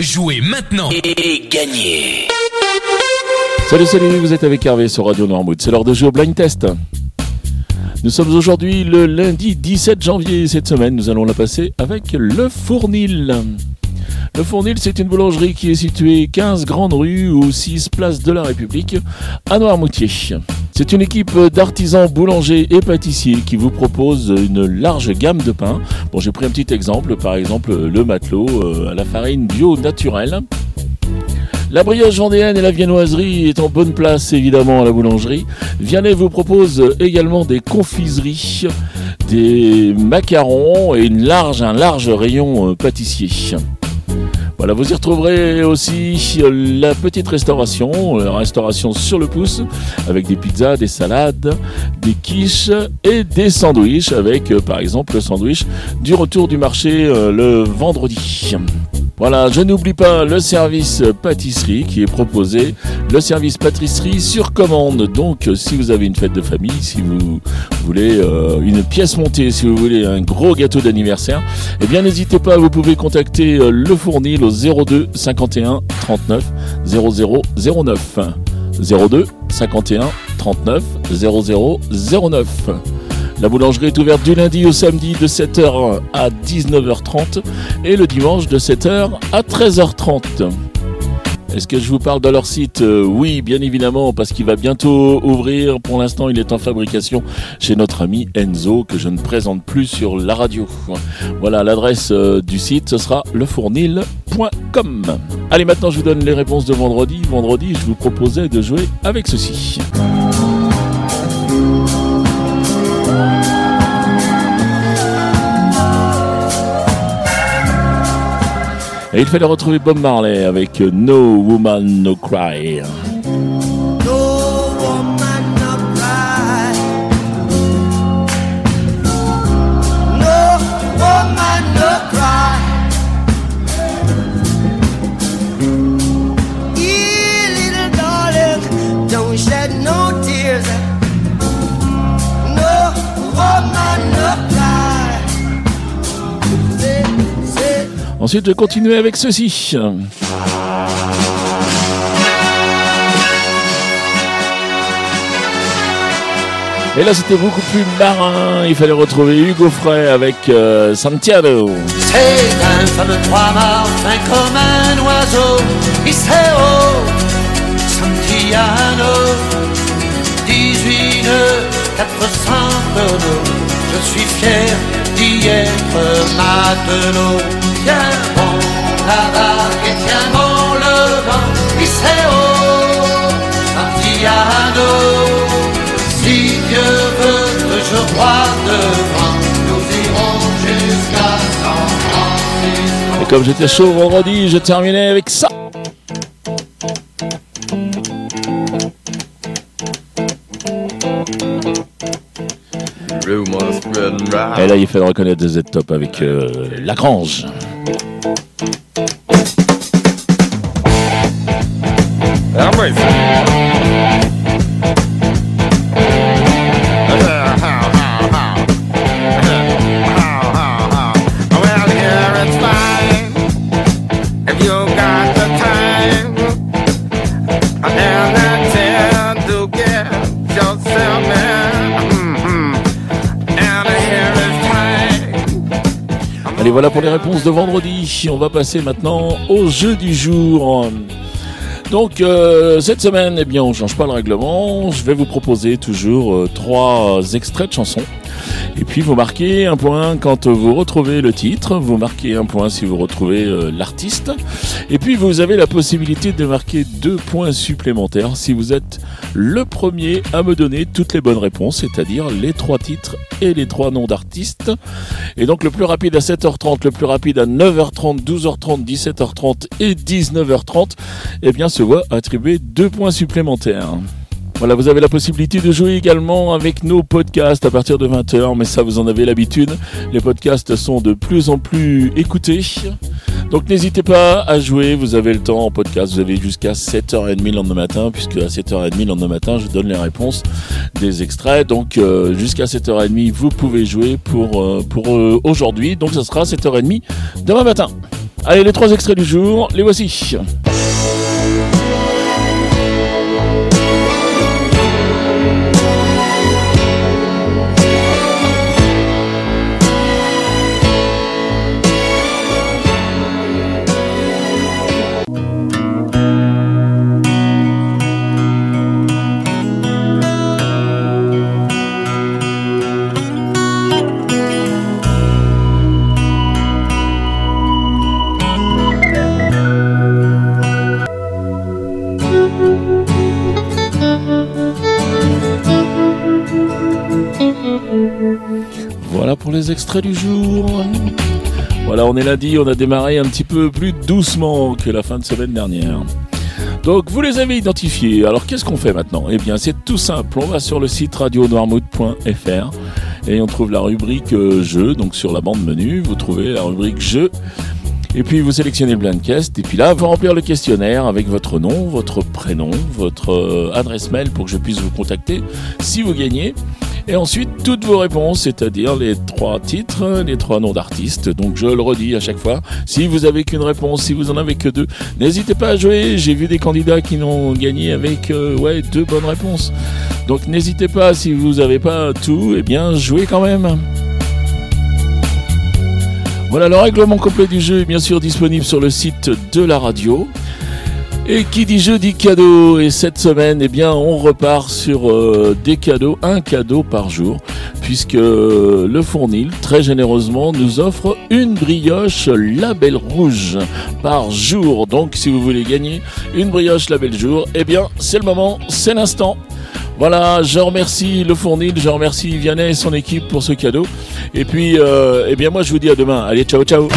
Jouez maintenant et gagnez Salut, salut, vous êtes avec Hervé sur Radio Noirmouth. C'est l'heure de jouer au blind test. Nous sommes aujourd'hui le lundi 17 janvier. Cette semaine, nous allons la passer avec le Fournil. Le Fournil, c'est une boulangerie qui est située 15 Grandes Rues ou 6 Place de la République à Noirmoutier. C'est une équipe d'artisans boulangers et pâtissiers qui vous propose une large gamme de pains. Bon, j'ai pris un petit exemple, par exemple le matelot euh, à la farine bio naturelle. La brioche vendéenne et la viennoiserie est en bonne place évidemment à la boulangerie. Vianney vous propose également des confiseries, des macarons et une large, un large rayon euh, pâtissier. Voilà, vous y retrouverez aussi euh, la petite restauration, la restauration sur le pouce, avec des pizzas, des salades, des quiches et des sandwichs, avec euh, par exemple le sandwich du retour du marché euh, le vendredi. Voilà, je n'oublie pas le service pâtisserie qui est proposé, le service pâtisserie sur commande. Donc, si vous avez une fête de famille, si vous voulez euh, une pièce montée, si vous voulez un gros gâteau d'anniversaire, eh bien, n'hésitez pas, vous pouvez contacter euh, le fournil au 02 51 39 00 09. 02 51 39 00 09. La boulangerie est ouverte du lundi au samedi de 7h à 19h30 et le dimanche de 7h à 13h30. Est-ce que je vous parle de leur site? Euh, Oui, bien évidemment, parce qu'il va bientôt ouvrir. Pour l'instant, il est en fabrication chez notre ami Enzo, que je ne présente plus sur la radio. Voilà, l'adresse euh, du site, ce sera lefournil.com. Allez, maintenant, je vous donne les réponses de vendredi. Vendredi, je vous proposais de jouer avec ceci. Et il fallait retrouver Bob Marley avec No Woman No Cry. Ensuite, je continuais avec ceci. Et là, c'était beaucoup plus marin. Il fallait retrouver Hugo Frey avec euh, Santiago. C'est un fameux trois-mâts fin comme un oiseau. Iseo, Santiano, 18 nœuds, 400 tonneaux. Je suis fier d'y être matelot. La vague et tiens bon le vent. Iseo, Santiano, si Dieu veut que je croie devant, nous irons jusqu'à San Francisco. Et comme j'étais chaud vendredi, je terminais avec ça. Et là, il fallait reconnaître des Z-Top avec euh, Lagrange. Allez, voilà pour les réponses de vendredi. On va passer maintenant au jeu du jour. Donc euh, cette semaine, eh bien, on change pas le règlement. Je vais vous proposer toujours euh, trois extraits de chansons. Et puis vous marquez un point quand vous retrouvez le titre, vous marquez un point si vous retrouvez euh, l'artiste. Et puis vous avez la possibilité de marquer deux points supplémentaires si vous êtes le premier à me donner toutes les bonnes réponses, c'est-à-dire les trois titres et les trois noms d'artistes. Et donc le plus rapide à 7h30, le plus rapide à 9h30, 12h30, 17h30 et 19h30, eh bien se voit attribuer deux points supplémentaires. Voilà, vous avez la possibilité de jouer également avec nos podcasts à partir de 20h, mais ça vous en avez l'habitude. Les podcasts sont de plus en plus écoutés. Donc n'hésitez pas à jouer, vous avez le temps en podcast, vous avez jusqu'à 7h30 le lendemain matin, puisque à 7h30 le lendemain matin, je donne les réponses des extraits. Donc euh, jusqu'à 7h30, vous pouvez jouer pour, euh, pour euh, aujourd'hui. Donc ça sera 7h30 demain matin. Allez, les trois extraits du jour, les voici. Extraits du jour. Voilà, on est lundi, on a démarré un petit peu plus doucement que la fin de semaine dernière. Donc vous les avez identifiés. Alors qu'est-ce qu'on fait maintenant? Eh bien c'est tout simple. On va sur le site radionoirmouth.fr et on trouve la rubrique euh, jeux. Donc sur la bande menu, vous trouvez la rubrique jeux. Et puis vous sélectionnez le Blindcast. Et puis là, vous remplir le questionnaire avec votre nom, votre prénom, votre euh, adresse mail pour que je puisse vous contacter si vous gagnez. Et ensuite, toutes vos réponses, c'est-à-dire les trois titres, les trois noms d'artistes. Donc, je le redis à chaque fois. Si vous avez qu'une réponse, si vous en avez que deux, n'hésitez pas à jouer. J'ai vu des candidats qui n'ont gagné avec, euh, ouais, deux bonnes réponses. Donc, n'hésitez pas, si vous n'avez pas tout, eh bien, jouez quand même. Voilà, le règlement complet du jeu est bien sûr disponible sur le site de la radio. Et qui dit jeu dit cadeau. Et cette semaine, eh bien, on repart sur euh, des cadeaux, un cadeau par jour, puisque le Fournil, très généreusement, nous offre une brioche label rouge par jour. Donc, si vous voulez gagner une brioche label jour, eh bien, c'est le moment, c'est l'instant. Voilà, je remercie le Fournil, je remercie Vianney et son équipe pour ce cadeau. Et puis, euh, eh bien, moi, je vous dis à demain. Allez, ciao, ciao.